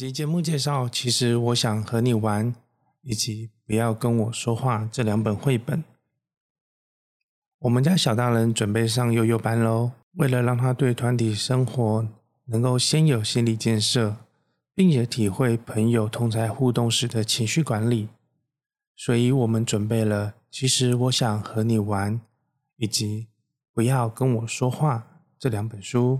集节目介绍，其实我想和你玩，以及不要跟我说话这两本绘本。我们家小大人准备上幼幼班喽，为了让他对团体生活能够先有心理建设，并且体会朋友同侪互动时的情绪管理，所以我们准备了。其实我想和你玩，以及不要跟我说话这两本书。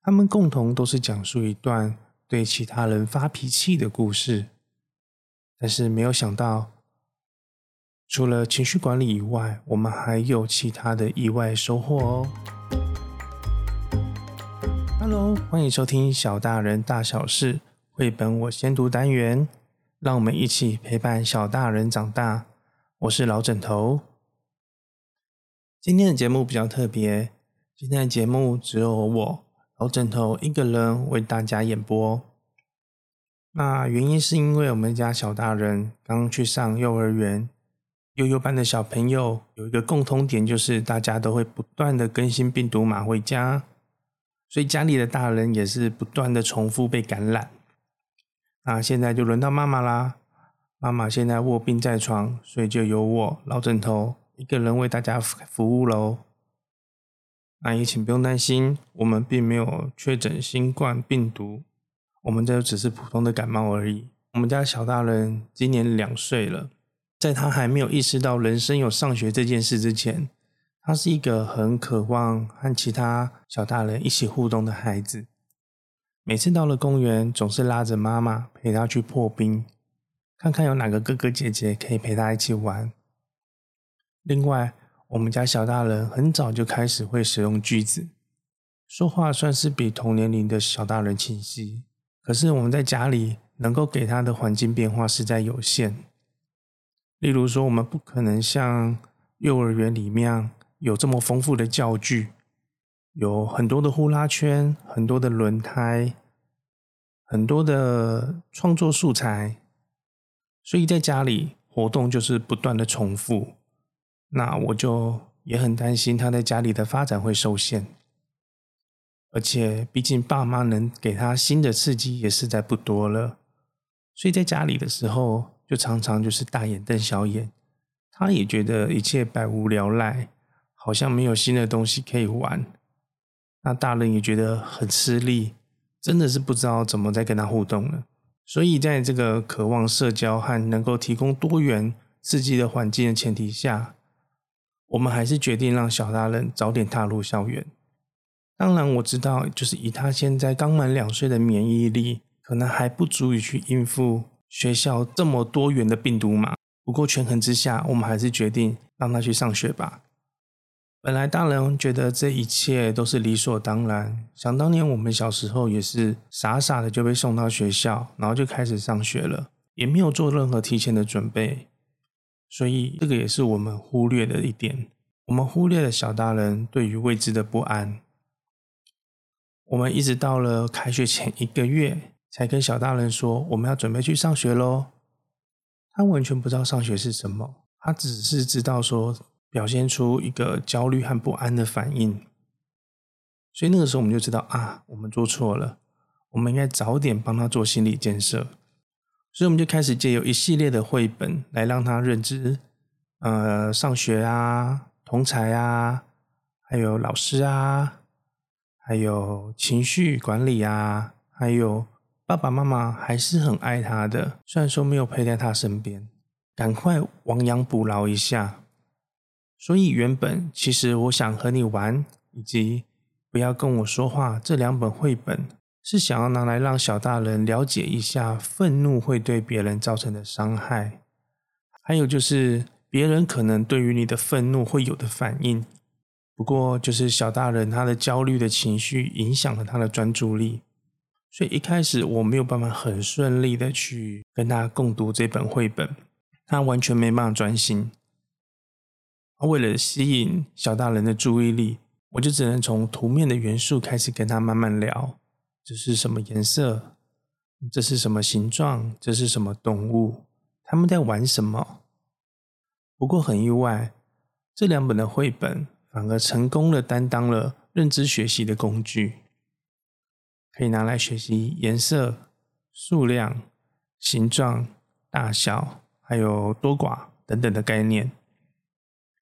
他们共同都是讲述一段对其他人发脾气的故事，但是没有想到，除了情绪管理以外，我们还有其他的意外收获哦。Hello，欢迎收听小大人大小事绘本我先读单元，让我们一起陪伴小大人长大。我是老枕头。今天的节目比较特别，今天的节目只有我。老枕头一个人为大家演播。那原因是因为我们家小大人刚去上幼儿园，幼幼班的小朋友有一个共通点，就是大家都会不断的更新病毒码回家，所以家里的大人也是不断的重复被感染。那现在就轮到妈妈啦，妈妈现在卧病在床，所以就由我老枕头一个人为大家服务喽。那也请不用担心，我们并没有确诊新冠病毒，我们这只是普通的感冒而已。我们家小大人今年两岁了，在他还没有意识到人生有上学这件事之前，他是一个很渴望和其他小大人一起互动的孩子。每次到了公园，总是拉着妈妈陪他去破冰，看看有哪个哥哥姐姐可以陪他一起玩。另外，我们家小大人很早就开始会使用句子，说话算是比同年龄的小大人清晰。可是我们在家里能够给他的环境变化实在有限。例如说，我们不可能像幼儿园里面有这么丰富的教具，有很多的呼啦圈，很多的轮胎，很多的创作素材。所以在家里活动就是不断的重复。那我就也很担心他在家里的发展会受限，而且毕竟爸妈能给他新的刺激也实在不多了，所以在家里的时候就常常就是大眼瞪小眼，他也觉得一切百无聊赖，好像没有新的东西可以玩，那大人也觉得很吃力，真的是不知道怎么再跟他互动了。所以在这个渴望社交和能够提供多元刺激的环境的前提下。我们还是决定让小大人早点踏入校园。当然，我知道，就是以他现在刚满两岁的免疫力，可能还不足以去应付学校这么多元的病毒嘛。不过权衡之下，我们还是决定让他去上学吧。本来大人觉得这一切都是理所当然，想当年我们小时候也是傻傻的就被送到学校，然后就开始上学了，也没有做任何提前的准备。所以，这个也是我们忽略的一点。我们忽略了小大人对于未知的不安。我们一直到了开学前一个月，才跟小大人说我们要准备去上学喽。他完全不知道上学是什么，他只是知道说表现出一个焦虑和不安的反应。所以那个时候我们就知道啊，我们做错了，我们应该早点帮他做心理建设。所以我们就开始借由一系列的绘本来让他认知，呃，上学啊，同侪啊，还有老师啊，还有情绪管理啊，还有爸爸妈妈还是很爱他的，虽然说没有陪在他身边，赶快亡羊补牢一下。所以原本其实我想和你玩，以及不要跟我说话这两本绘本。是想要拿来让小大人了解一下愤怒会对别人造成的伤害，还有就是别人可能对于你的愤怒会有的反应。不过就是小大人他的焦虑的情绪影响了他的专注力，所以一开始我没有办法很顺利的去跟他共读这本绘本，他完全没办法专心。为了吸引小大人的注意力，我就只能从图面的元素开始跟他慢慢聊。这是什么颜色？这是什么形状？这是什么动物？他们在玩什么？不过很意外，这两本的绘本反而成功的担当了认知学习的工具，可以拿来学习颜色、数量、形状、大小，还有多寡等等的概念。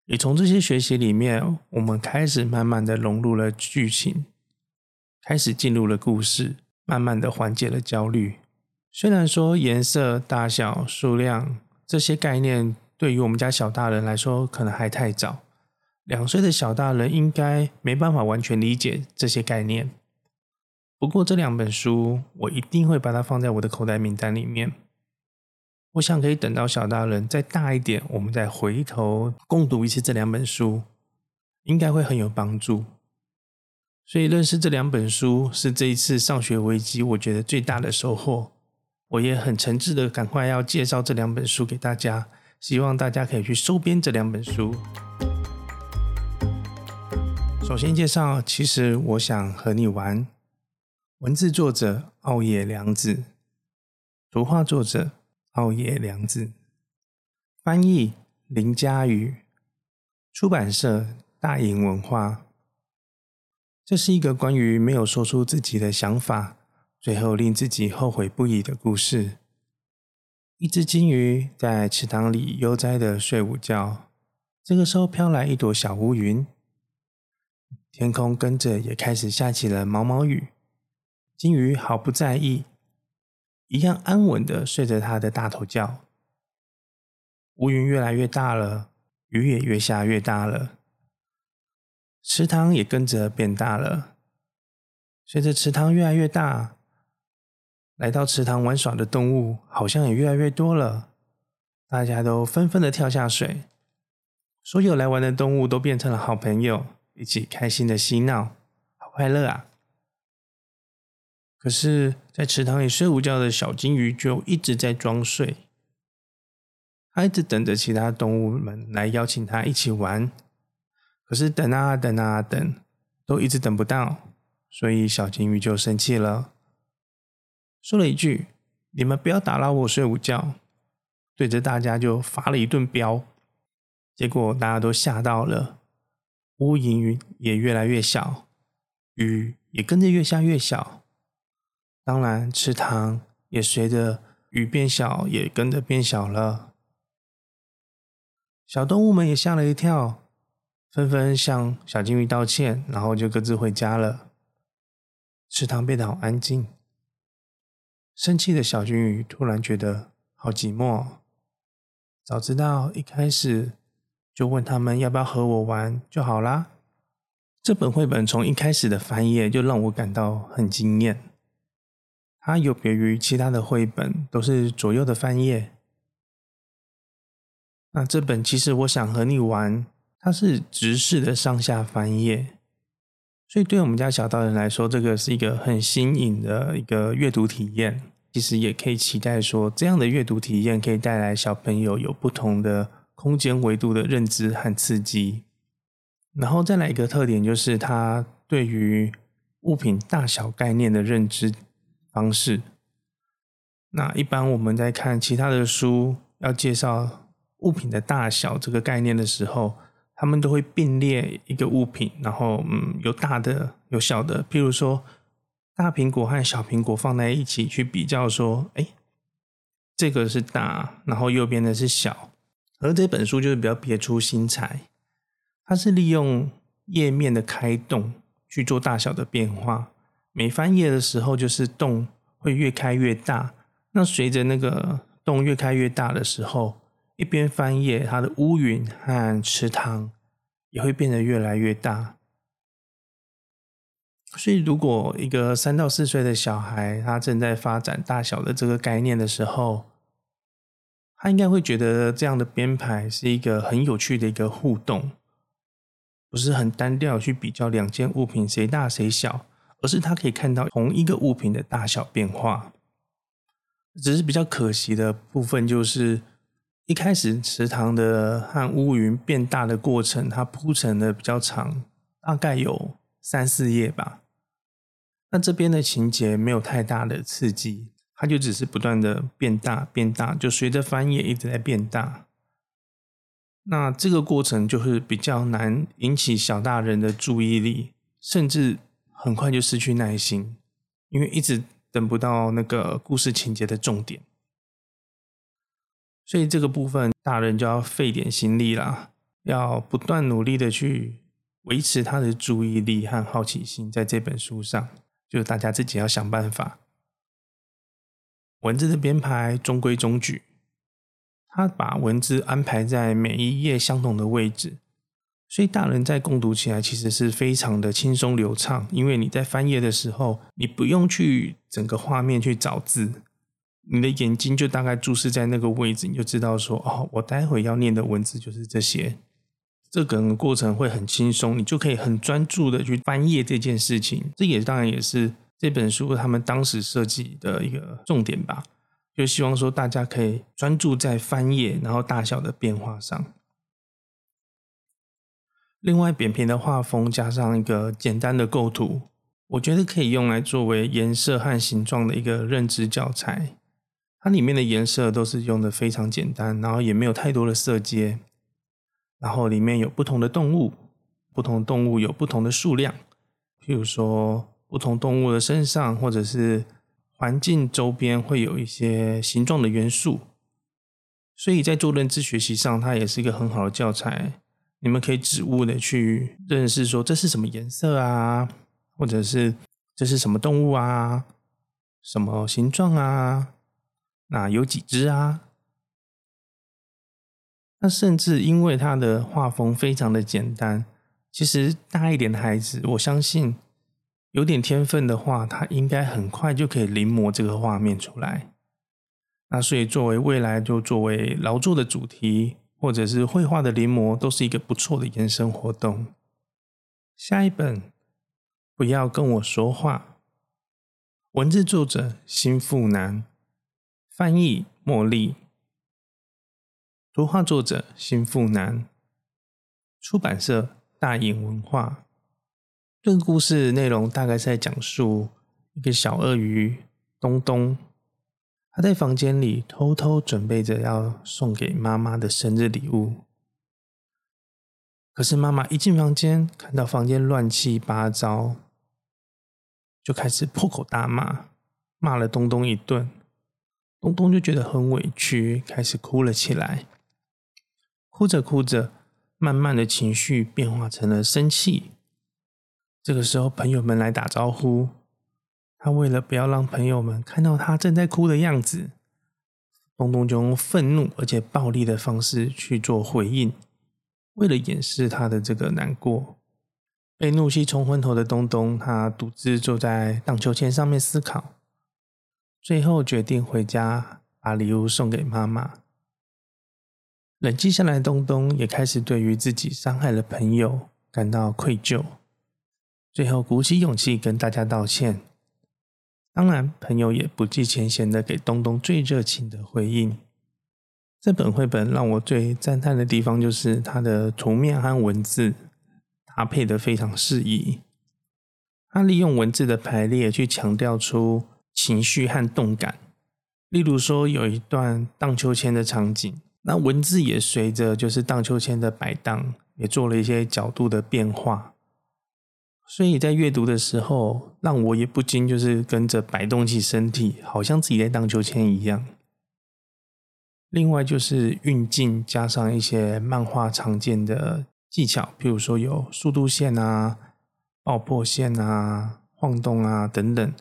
也从这些学习里面，我们开始慢慢的融入了剧情，开始进入了故事，慢慢的缓解了焦虑。虽然说颜色、大小、数量这些概念，对于我们家小大人来说，可能还太早。两岁的小大人应该没办法完全理解这些概念。不过这两本书，我一定会把它放在我的口袋名单里面。我想可以等到小大人再大一点，我们再回头共读一次这两本书，应该会很有帮助。所以认识这两本书是这一次上学危机我觉得最大的收获。我也很诚挚的赶快要介绍这两本书给大家，希望大家可以去收编这两本书。首先介绍，其实我想和你玩。文字作者奥野良子，图画作者。奥野良子，翻译林嘉宇，出版社大颖文化。这是一个关于没有说出自己的想法，最后令自己后悔不已的故事。一只金鱼在池塘里悠哉的睡午觉，这个时候飘来一朵小乌云，天空跟着也开始下起了毛毛雨。金鱼毫不在意。一样安稳的睡着他的大头觉。乌云越来越大了，雨也越下越大了，池塘也跟着变大了。随着池塘越来越大，来到池塘玩耍的动物好像也越来越多了。大家都纷纷的跳下水，所有来玩的动物都变成了好朋友，一起开心的嬉闹，好快乐啊！可是，在池塘里睡午觉的小金鱼就一直在装睡，它一直等着其他动物们来邀请它一起玩。可是等啊等啊等，都一直等不到，所以小金鱼就生气了，说了一句：“你们不要打扰我睡午觉。”对着大家就发了一顿飙，结果大家都吓到了，乌云也越来越小，雨也跟着越下越小。当然，池塘也随着雨变小，也跟着变小了。小动物们也吓了一跳，纷纷向小金鱼道歉，然后就各自回家了。池塘变得好安静。生气的小金鱼突然觉得好寂寞。早知道一开始就问他们要不要和我玩就好啦。这本绘本从一开始的翻页就让我感到很惊艳。它有别于其他的绘本，都是左右的翻页。那这本其实我想和你玩，它是直视的上下翻页，所以对我们家小大人来说，这个是一个很新颖的一个阅读体验。其实也可以期待说，这样的阅读体验可以带来小朋友有不同的空间维度的认知和刺激。然后再来一个特点，就是它对于物品大小概念的认知。方式。那一般我们在看其他的书，要介绍物品的大小这个概念的时候，他们都会并列一个物品，然后嗯，有大的有小的。譬如说，大苹果和小苹果放在一起去比较，说，哎，这个是大，然后右边的是小。而这本书就是比较别出心裁，它是利用页面的开动去做大小的变化。每翻页的时候，就是洞会越开越大。那随着那个洞越开越大的时候，一边翻页，它的乌云和池塘也会变得越来越大。所以，如果一个三到四岁的小孩他正在发展大小的这个概念的时候，他应该会觉得这样的编排是一个很有趣的一个互动，不是很单调去比较两件物品谁大谁小。而是他可以看到同一个物品的大小变化，只是比较可惜的部分就是一开始池塘的和乌云变大的过程，它铺陈的比较长，大概有三四页吧。那这边的情节没有太大的刺激，它就只是不断的变大变大，就随着翻页一直在变大。那这个过程就是比较难引起小大人的注意力，甚至。很快就失去耐心，因为一直等不到那个故事情节的重点。所以这个部分，大人就要费点心力啦，要不断努力的去维持他的注意力和好奇心，在这本书上，就大家自己要想办法。文字的编排中规中矩，他把文字安排在每一页相同的位置，所以大人在共读起来其实是非常的轻松流畅，因为你在翻页的时候，你不用去整个画面去找字。你的眼睛就大概注视在那个位置，你就知道说，哦，我待会要念的文字就是这些。这个过程会很轻松，你就可以很专注的去翻页这件事情。这也当然也是这本书他们当时设计的一个重点吧，就希望说大家可以专注在翻页，然后大小的变化上。另外，扁平的画风加上一个简单的构图，我觉得可以用来作为颜色和形状的一个认知教材。它里面的颜色都是用的非常简单，然后也没有太多的色阶，然后里面有不同的动物，不同的动物有不同的数量，譬如说不同动物的身上或者是环境周边会有一些形状的元素，所以在做认知学习上，它也是一个很好的教材。你们可以指物的去认识说这是什么颜色啊，或者是这是什么动物啊，什么形状啊。那有几只啊？那甚至因为它的画风非常的简单，其实大一点的孩子，我相信有点天分的话，他应该很快就可以临摹这个画面出来。那所以作为未来就作为劳作的主题，或者是绘画的临摹，都是一个不错的延伸活动。下一本，不要跟我说话。文字作者辛富南。翻译茉莉，图画作者辛富南，出版社大颖文化。这个故事内容大概是在讲述一个小鳄鱼东东，他在房间里偷偷准备着要送给妈妈的生日礼物。可是妈妈一进房间，看到房间乱七八糟，就开始破口大骂，骂了东东一顿。东东就觉得很委屈，开始哭了起来。哭着哭着，慢慢的情绪变化成了生气。这个时候，朋友们来打招呼，他为了不要让朋友们看到他正在哭的样子，东东就用愤怒而且暴力的方式去做回应，为了掩饰他的这个难过。被怒气冲昏头的东东，他独自坐在荡秋千上面思考。最后决定回家把礼物送给妈妈。冷静下来的东东也开始对于自己伤害了朋友感到愧疚。最后鼓起勇气跟大家道歉。当然，朋友也不计前嫌的给东东最热情的回应。这本绘本让我最赞叹的地方就是它的图面和文字搭配的非常适宜。它利用文字的排列去强调出。情绪和动感，例如说有一段荡秋千的场景，那文字也随着就是荡秋千的摆荡，也做了一些角度的变化，所以在阅读的时候，让我也不禁就是跟着摆动起身体，好像自己在荡秋千一样。另外就是运镜加上一些漫画常见的技巧，譬如说有速度线啊、爆破线啊、晃动啊等等。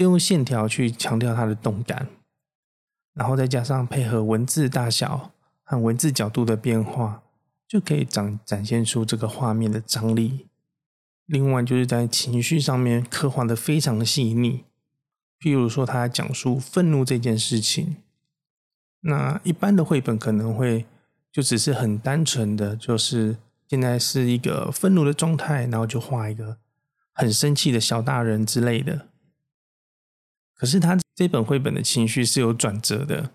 利用线条去强调它的动感，然后再加上配合文字大小和文字角度的变化，就可以展展现出这个画面的张力。另外，就是在情绪上面刻画的非常的细腻。譬如说，他讲述愤怒这件事情，那一般的绘本可能会就只是很单纯的，就是现在是一个愤怒的状态，然后就画一个很生气的小大人之类的。可是他这本绘本的情绪是有转折的，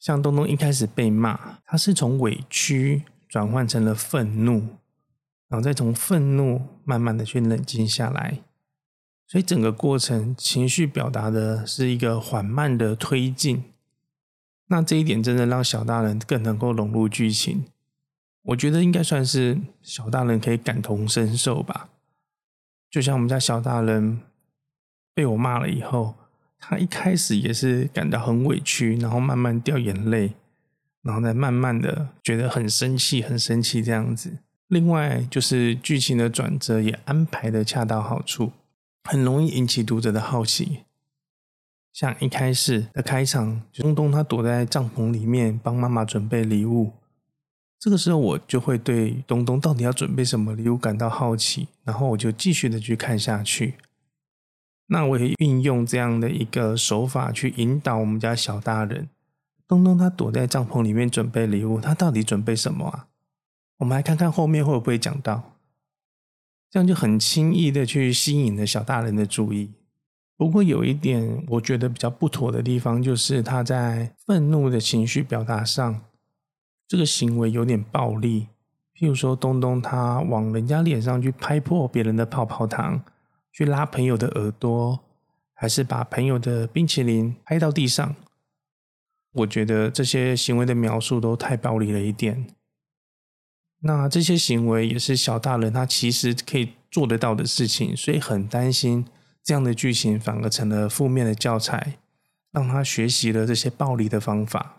像东东一开始被骂，他是从委屈转换成了愤怒，然后再从愤怒慢慢的去冷静下来，所以整个过程情绪表达的是一个缓慢的推进。那这一点真的让小大人更能够融入剧情，我觉得应该算是小大人可以感同身受吧，就像我们家小大人。被我骂了以后，他一开始也是感到很委屈，然后慢慢掉眼泪，然后再慢慢的觉得很生气，很生气这样子。另外就是剧情的转折也安排的恰到好处，很容易引起读者的好奇。像一开始的开场，东东他躲在帐篷里面帮妈妈准备礼物。这个时候我就会对东东到底要准备什么礼物感到好奇，然后我就继续的去看下去。那我也运用这样的一个手法去引导我们家小大人。东东他躲在帐篷里面准备礼物，他到底准备什么啊？我们来看看后面会不会讲到，这样就很轻易的去吸引了小大人的注意。不过有一点我觉得比较不妥的地方，就是他在愤怒的情绪表达上，这个行为有点暴力。譬如说，东东他往人家脸上去拍破别人的泡泡糖，去拉朋友的耳朵，还是把朋友的冰淇淋拍到地上。我觉得这些行为的描述都太暴力了一点。那这些行为也是小大人他其实可以做得到的事情，所以很担心。这样的剧情反而成了负面的教材，让他学习了这些暴力的方法。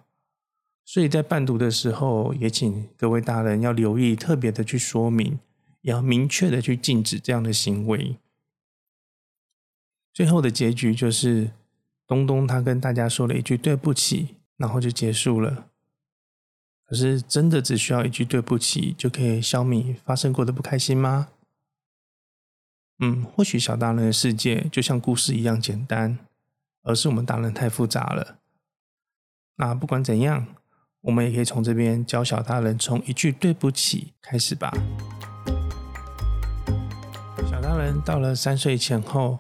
所以在伴读的时候，也请各位大人要留意，特别的去说明，也要明确的去禁止这样的行为。最后的结局就是，东东他跟大家说了一句对不起，然后就结束了。可是真的只需要一句对不起，就可以消弭发生过的不开心吗？嗯，或许小大人的世界就像故事一样简单，而是我们大人太复杂了。那不管怎样，我们也可以从这边教小大人从一句对不起开始吧。小大人到了三岁前后，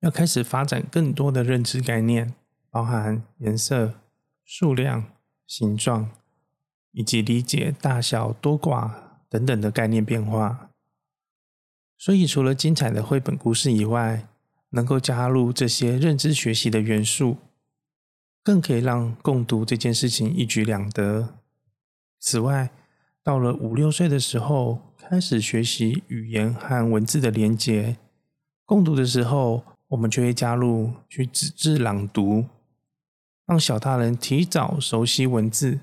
要开始发展更多的认知概念，包含颜色、数量、形状，以及理解大小、多寡等等的概念变化。所以，除了精彩的绘本故事以外，能够加入这些认知学习的元素，更可以让共读这件事情一举两得。此外，到了五六岁的时候，开始学习语言和文字的连结，共读的时候，我们就会加入去纸质朗读，让小大人提早熟悉文字，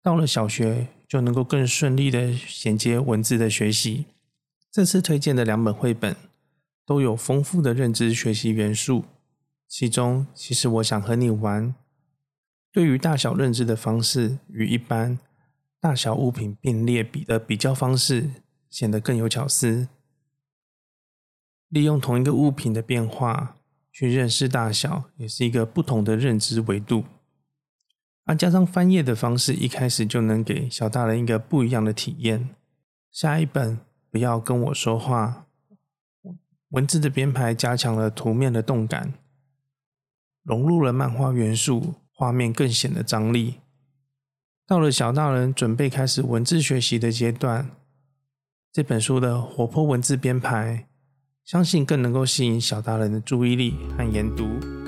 到了小学就能够更顺利的衔接文字的学习。这次推荐的两本绘本都有丰富的认知学习元素，其中其实我想和你玩，对于大小认知的方式与一般大小物品并列比的比较方式显得更有巧思。利用同一个物品的变化去认识大小，也是一个不同的认知维度。而加上翻页的方式，一开始就能给小大人一个不一样的体验。下一本。不要跟我说话。文字的编排加强了图面的动感，融入了漫画元素，画面更显得张力。到了小大人准备开始文字学习的阶段，这本书的活泼文字编排，相信更能够吸引小大人的注意力和研读。